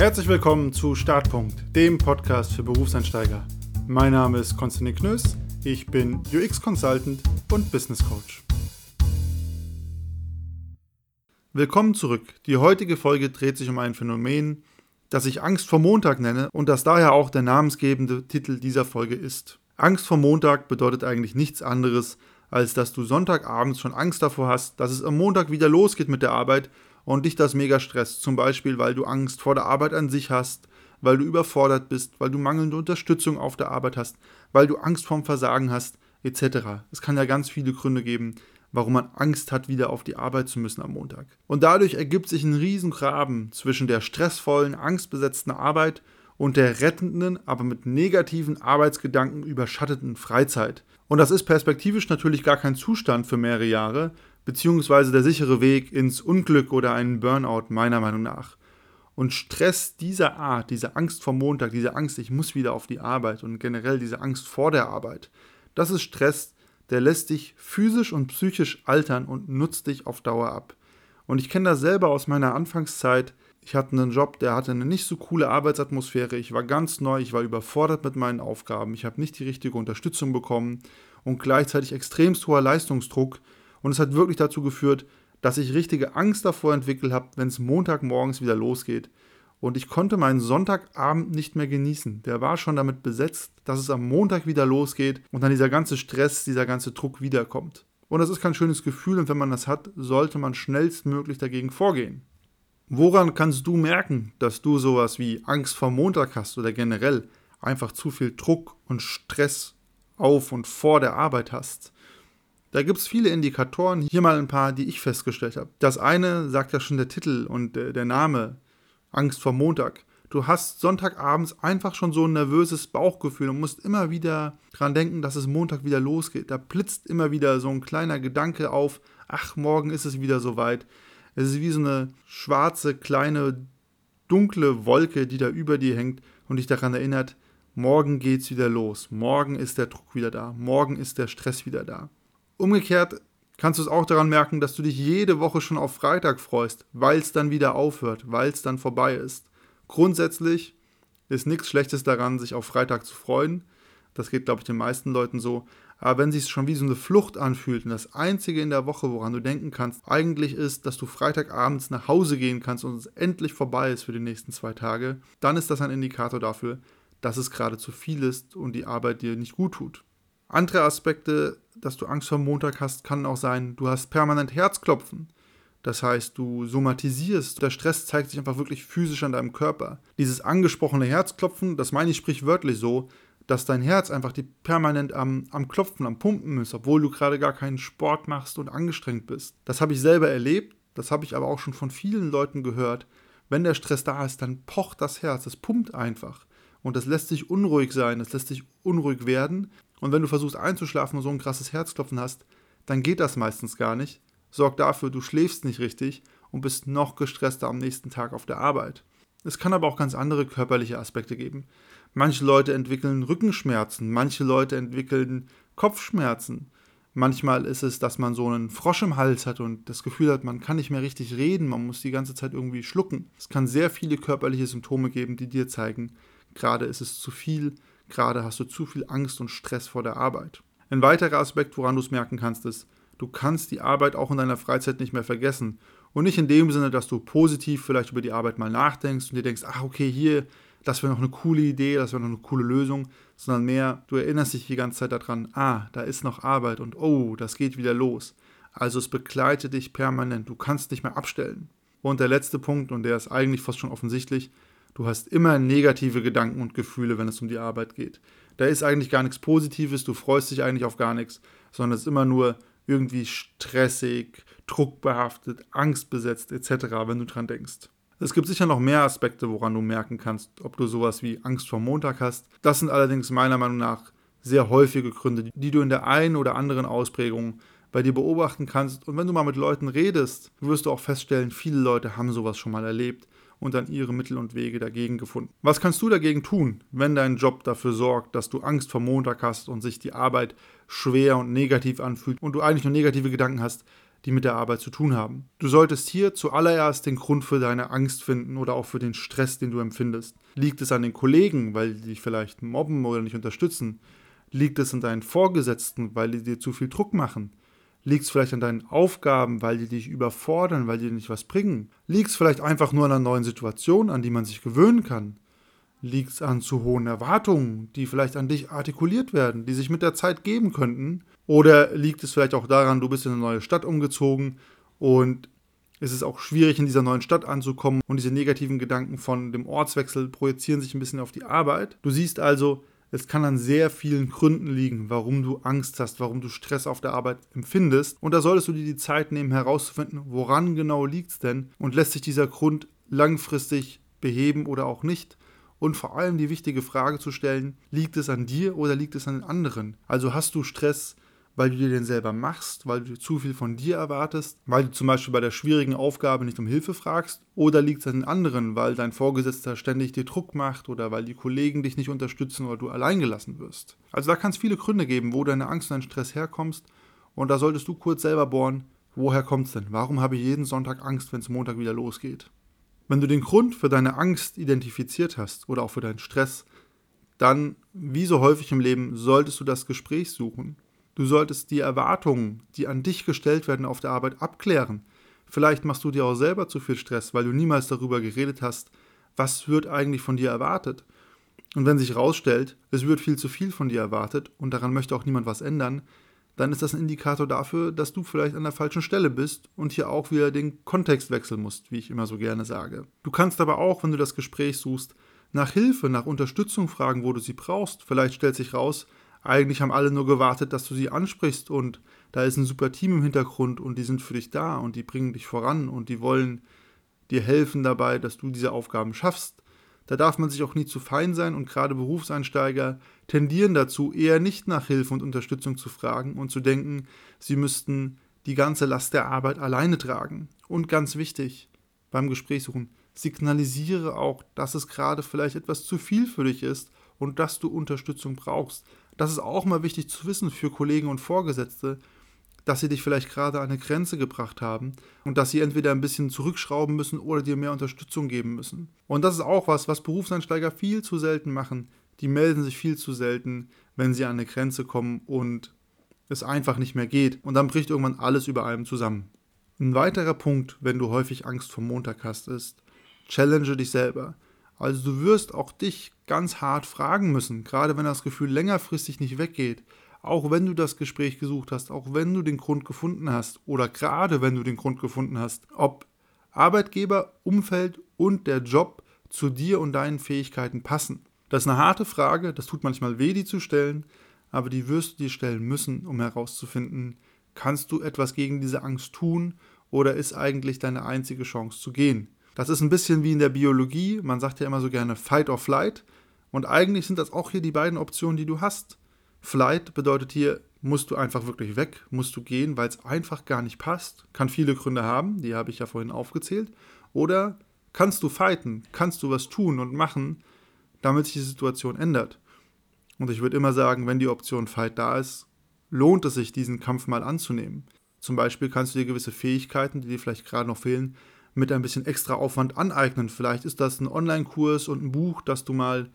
Herzlich willkommen zu Startpunkt, dem Podcast für Berufseinsteiger. Mein Name ist Konstantin Knöss, ich bin UX Consultant und Business Coach. Willkommen zurück. Die heutige Folge dreht sich um ein Phänomen, das ich Angst vor Montag nenne und das daher auch der namensgebende Titel dieser Folge ist. Angst vor Montag bedeutet eigentlich nichts anderes, als dass du Sonntagabends schon Angst davor hast, dass es am Montag wieder losgeht mit der Arbeit und dich das mega stresst. Zum Beispiel, weil du Angst vor der Arbeit an sich hast, weil du überfordert bist, weil du mangelnde Unterstützung auf der Arbeit hast, weil du Angst vorm Versagen hast, etc. Es kann ja ganz viele Gründe geben, warum man Angst hat, wieder auf die Arbeit zu müssen am Montag. Und dadurch ergibt sich ein Riesengraben zwischen der stressvollen, angstbesetzten Arbeit und der rettenden, aber mit negativen Arbeitsgedanken überschatteten Freizeit. Und das ist perspektivisch natürlich gar kein Zustand für mehrere Jahre, beziehungsweise der sichere Weg ins Unglück oder einen Burnout meiner Meinung nach. Und Stress dieser Art, diese Angst vor Montag, diese Angst, ich muss wieder auf die Arbeit und generell diese Angst vor der Arbeit, das ist Stress, der lässt dich physisch und psychisch altern und nutzt dich auf Dauer ab. Und ich kenne das selber aus meiner Anfangszeit. Ich hatte einen Job, der hatte eine nicht so coole Arbeitsatmosphäre. Ich war ganz neu, ich war überfordert mit meinen Aufgaben. Ich habe nicht die richtige Unterstützung bekommen und gleichzeitig extremst hoher Leistungsdruck, und es hat wirklich dazu geführt, dass ich richtige Angst davor entwickelt habe, wenn es Montagmorgens wieder losgeht. Und ich konnte meinen Sonntagabend nicht mehr genießen. Der war schon damit besetzt, dass es am Montag wieder losgeht und dann dieser ganze Stress, dieser ganze Druck wiederkommt. Und das ist kein schönes Gefühl und wenn man das hat, sollte man schnellstmöglich dagegen vorgehen. Woran kannst du merken, dass du sowas wie Angst vor Montag hast oder generell einfach zu viel Druck und Stress auf und vor der Arbeit hast? Da gibt es viele Indikatoren, hier mal ein paar, die ich festgestellt habe. Das eine sagt ja schon der Titel und äh, der Name, Angst vor Montag. Du hast Sonntagabends einfach schon so ein nervöses Bauchgefühl und musst immer wieder dran denken, dass es Montag wieder losgeht. Da blitzt immer wieder so ein kleiner Gedanke auf, ach, morgen ist es wieder soweit. Es ist wie so eine schwarze, kleine, dunkle Wolke, die da über dir hängt und dich daran erinnert, morgen geht's wieder los. Morgen ist der Druck wieder da. Morgen ist der Stress wieder da. Umgekehrt kannst du es auch daran merken, dass du dich jede Woche schon auf Freitag freust, weil es dann wieder aufhört, weil es dann vorbei ist. Grundsätzlich ist nichts Schlechtes daran, sich auf Freitag zu freuen. Das geht, glaube ich, den meisten Leuten so. Aber wenn sich schon wie so eine Flucht anfühlt und das Einzige in der Woche, woran du denken kannst, eigentlich ist, dass du Freitagabends nach Hause gehen kannst und es endlich vorbei ist für die nächsten zwei Tage, dann ist das ein Indikator dafür, dass es gerade zu viel ist und die Arbeit dir nicht gut tut. Andere Aspekte, dass du Angst vor Montag hast, kann auch sein, du hast permanent Herzklopfen. Das heißt, du somatisierst, der Stress zeigt sich einfach wirklich physisch an deinem Körper. Dieses angesprochene Herzklopfen, das meine ich sprichwörtlich so, dass dein Herz einfach die permanent am, am Klopfen, am Pumpen ist, obwohl du gerade gar keinen Sport machst und angestrengt bist. Das habe ich selber erlebt, das habe ich aber auch schon von vielen Leuten gehört. Wenn der Stress da ist, dann pocht das Herz, es pumpt einfach. Und das lässt sich unruhig sein, das lässt sich unruhig werden. Und wenn du versuchst einzuschlafen und so ein krasses Herzklopfen hast, dann geht das meistens gar nicht. Sorg dafür, du schläfst nicht richtig und bist noch gestresster am nächsten Tag auf der Arbeit. Es kann aber auch ganz andere körperliche Aspekte geben. Manche Leute entwickeln Rückenschmerzen, manche Leute entwickeln Kopfschmerzen. Manchmal ist es, dass man so einen Frosch im Hals hat und das Gefühl hat, man kann nicht mehr richtig reden, man muss die ganze Zeit irgendwie schlucken. Es kann sehr viele körperliche Symptome geben, die dir zeigen, gerade ist es zu viel, Gerade hast du zu viel Angst und Stress vor der Arbeit. Ein weiterer Aspekt, woran du es merken kannst, ist, du kannst die Arbeit auch in deiner Freizeit nicht mehr vergessen. Und nicht in dem Sinne, dass du positiv vielleicht über die Arbeit mal nachdenkst und dir denkst, ach okay, hier, das wäre noch eine coole Idee, das wäre noch eine coole Lösung, sondern mehr, du erinnerst dich die ganze Zeit daran, ah, da ist noch Arbeit und oh, das geht wieder los. Also es begleitet dich permanent, du kannst nicht mehr abstellen. Und der letzte Punkt, und der ist eigentlich fast schon offensichtlich, Du hast immer negative Gedanken und Gefühle, wenn es um die Arbeit geht. Da ist eigentlich gar nichts Positives, du freust dich eigentlich auf gar nichts, sondern es ist immer nur irgendwie stressig, druckbehaftet, angstbesetzt etc., wenn du dran denkst. Es gibt sicher noch mehr Aspekte, woran du merken kannst, ob du sowas wie Angst vor Montag hast. Das sind allerdings meiner Meinung nach sehr häufige Gründe, die du in der einen oder anderen Ausprägung bei dir beobachten kannst. Und wenn du mal mit Leuten redest, wirst du auch feststellen, viele Leute haben sowas schon mal erlebt und dann ihre Mittel und Wege dagegen gefunden. Was kannst du dagegen tun, wenn dein Job dafür sorgt, dass du Angst vor Montag hast und sich die Arbeit schwer und negativ anfühlt und du eigentlich nur negative Gedanken hast? die mit der Arbeit zu tun haben. Du solltest hier zuallererst den Grund für deine Angst finden oder auch für den Stress, den du empfindest. Liegt es an den Kollegen, weil die dich vielleicht mobben oder nicht unterstützen? Liegt es an deinen Vorgesetzten, weil die dir zu viel Druck machen? Liegt es vielleicht an deinen Aufgaben, weil die dich überfordern, weil die dir nicht was bringen? Liegt es vielleicht einfach nur an einer neuen Situation, an die man sich gewöhnen kann? Liegt es an zu hohen Erwartungen, die vielleicht an dich artikuliert werden, die sich mit der Zeit geben könnten? Oder liegt es vielleicht auch daran, du bist in eine neue Stadt umgezogen und es ist auch schwierig, in dieser neuen Stadt anzukommen und diese negativen Gedanken von dem Ortswechsel projizieren sich ein bisschen auf die Arbeit. Du siehst also, es kann an sehr vielen Gründen liegen, warum du Angst hast, warum du Stress auf der Arbeit empfindest. Und da solltest du dir die Zeit nehmen, herauszufinden, woran genau liegt es denn und lässt sich dieser Grund langfristig beheben oder auch nicht und vor allem die wichtige Frage zu stellen, liegt es an dir oder liegt es an den anderen? Also hast du Stress, weil du dir den selber machst, weil du zu viel von dir erwartest, weil du zum Beispiel bei der schwierigen Aufgabe nicht um Hilfe fragst, oder liegt es an den anderen, weil dein Vorgesetzter ständig dir Druck macht oder weil die Kollegen dich nicht unterstützen oder du alleingelassen wirst. Also da kann es viele Gründe geben, wo deine Angst und dein Stress herkommst und da solltest du kurz selber bohren, woher kommt es denn? Warum habe ich jeden Sonntag Angst, wenn es Montag wieder losgeht? Wenn du den Grund für deine Angst identifiziert hast oder auch für deinen Stress, dann, wie so häufig im Leben, solltest du das Gespräch suchen. Du solltest die Erwartungen, die an dich gestellt werden auf der Arbeit, abklären. Vielleicht machst du dir auch selber zu viel Stress, weil du niemals darüber geredet hast, was wird eigentlich von dir erwartet. Und wenn sich herausstellt, es wird viel zu viel von dir erwartet und daran möchte auch niemand was ändern, dann ist das ein Indikator dafür, dass du vielleicht an der falschen Stelle bist und hier auch wieder den Kontext wechseln musst, wie ich immer so gerne sage. Du kannst aber auch, wenn du das Gespräch suchst, nach Hilfe, nach Unterstützung fragen, wo du sie brauchst. Vielleicht stellt sich raus, eigentlich haben alle nur gewartet, dass du sie ansprichst und da ist ein super Team im Hintergrund und die sind für dich da und die bringen dich voran und die wollen dir helfen dabei, dass du diese Aufgaben schaffst. Da darf man sich auch nie zu fein sein und gerade Berufseinsteiger tendieren dazu, eher nicht nach Hilfe und Unterstützung zu fragen und zu denken, sie müssten die ganze Last der Arbeit alleine tragen. Und ganz wichtig, beim Gespräch suchen, signalisiere auch, dass es gerade vielleicht etwas zu viel für dich ist und dass du Unterstützung brauchst. Das ist auch mal wichtig zu wissen für Kollegen und Vorgesetzte, dass sie dich vielleicht gerade an eine Grenze gebracht haben und dass sie entweder ein bisschen zurückschrauben müssen oder dir mehr Unterstützung geben müssen. Und das ist auch was, was Berufseinsteiger viel zu selten machen. Die melden sich viel zu selten, wenn sie an eine Grenze kommen und es einfach nicht mehr geht. Und dann bricht irgendwann alles über einem zusammen. Ein weiterer Punkt, wenn du häufig Angst vor Montag hast, ist, challenge dich selber. Also du wirst auch dich ganz hart fragen müssen, gerade wenn das Gefühl längerfristig nicht weggeht auch wenn du das Gespräch gesucht hast, auch wenn du den Grund gefunden hast oder gerade wenn du den Grund gefunden hast, ob Arbeitgeber, Umfeld und der Job zu dir und deinen Fähigkeiten passen. Das ist eine harte Frage, das tut manchmal weh, die zu stellen, aber die wirst du dir stellen müssen, um herauszufinden, kannst du etwas gegen diese Angst tun oder ist eigentlich deine einzige Chance zu gehen. Das ist ein bisschen wie in der Biologie, man sagt ja immer so gerne Fight or Flight und eigentlich sind das auch hier die beiden Optionen, die du hast. Flight bedeutet hier, musst du einfach wirklich weg, musst du gehen, weil es einfach gar nicht passt. Kann viele Gründe haben, die habe ich ja vorhin aufgezählt. Oder kannst du fighten, kannst du was tun und machen, damit sich die Situation ändert. Und ich würde immer sagen, wenn die Option Fight da ist, lohnt es sich, diesen Kampf mal anzunehmen. Zum Beispiel kannst du dir gewisse Fähigkeiten, die dir vielleicht gerade noch fehlen, mit ein bisschen extra Aufwand aneignen. Vielleicht ist das ein Online-Kurs und ein Buch, das du mal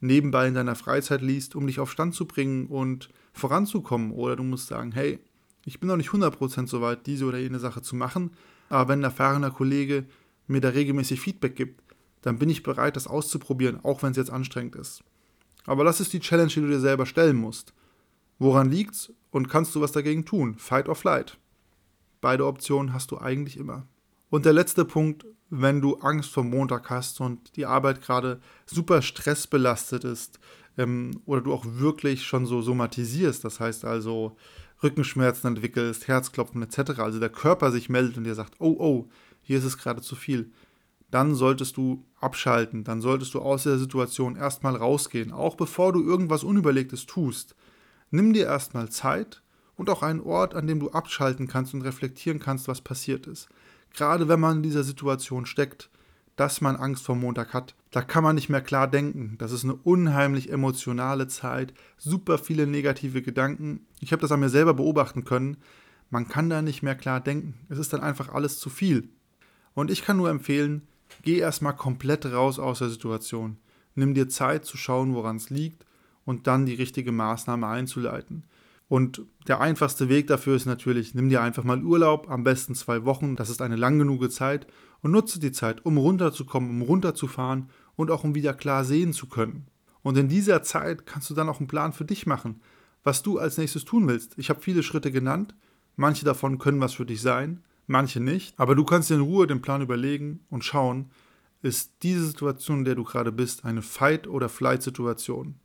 nebenbei in deiner Freizeit liest, um dich auf Stand zu bringen und voranzukommen. Oder du musst sagen, hey, ich bin noch nicht 100% so weit, diese oder jene Sache zu machen, aber wenn ein erfahrener Kollege mir da regelmäßig Feedback gibt, dann bin ich bereit, das auszuprobieren, auch wenn es jetzt anstrengend ist. Aber das ist die Challenge, die du dir selber stellen musst. Woran liegt's und kannst du was dagegen tun? Fight or flight. Beide Optionen hast du eigentlich immer. Und der letzte Punkt, wenn du Angst vor Montag hast und die Arbeit gerade super stressbelastet ist ähm, oder du auch wirklich schon so somatisierst, das heißt also Rückenschmerzen entwickelst, Herzklopfen etc., also der Körper sich meldet und dir sagt, oh, oh, hier ist es gerade zu viel, dann solltest du abschalten, dann solltest du aus der Situation erstmal rausgehen, auch bevor du irgendwas Unüberlegtes tust. Nimm dir erstmal Zeit und auch einen Ort, an dem du abschalten kannst und reflektieren kannst, was passiert ist gerade wenn man in dieser Situation steckt, dass man Angst vor Montag hat, da kann man nicht mehr klar denken. Das ist eine unheimlich emotionale Zeit, super viele negative Gedanken. Ich habe das an mir selber beobachten können. man kann da nicht mehr klar denken. Es ist dann einfach alles zu viel. Und ich kann nur empfehlen, geh erstmal komplett raus aus der Situation. Nimm dir Zeit zu schauen, woran es liegt und dann die richtige Maßnahme einzuleiten. Und der einfachste Weg dafür ist natürlich, nimm dir einfach mal Urlaub, am besten zwei Wochen, das ist eine lang genug Zeit, und nutze die Zeit, um runterzukommen, um runterzufahren und auch um wieder klar sehen zu können. Und in dieser Zeit kannst du dann auch einen Plan für dich machen, was du als nächstes tun willst. Ich habe viele Schritte genannt, manche davon können was für dich sein, manche nicht, aber du kannst in Ruhe den Plan überlegen und schauen, ist diese Situation, in der du gerade bist, eine Fight- oder Flight-Situation?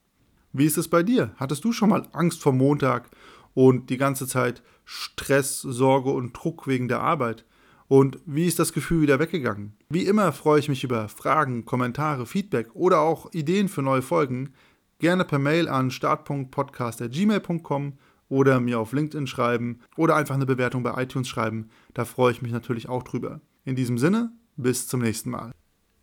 Wie ist es bei dir? Hattest du schon mal Angst vor Montag und die ganze Zeit Stress, Sorge und Druck wegen der Arbeit? Und wie ist das Gefühl wieder weggegangen? Wie immer freue ich mich über Fragen, Kommentare, Feedback oder auch Ideen für neue Folgen. Gerne per Mail an start.podcast.gmail.com oder mir auf LinkedIn schreiben oder einfach eine Bewertung bei iTunes schreiben. Da freue ich mich natürlich auch drüber. In diesem Sinne, bis zum nächsten Mal.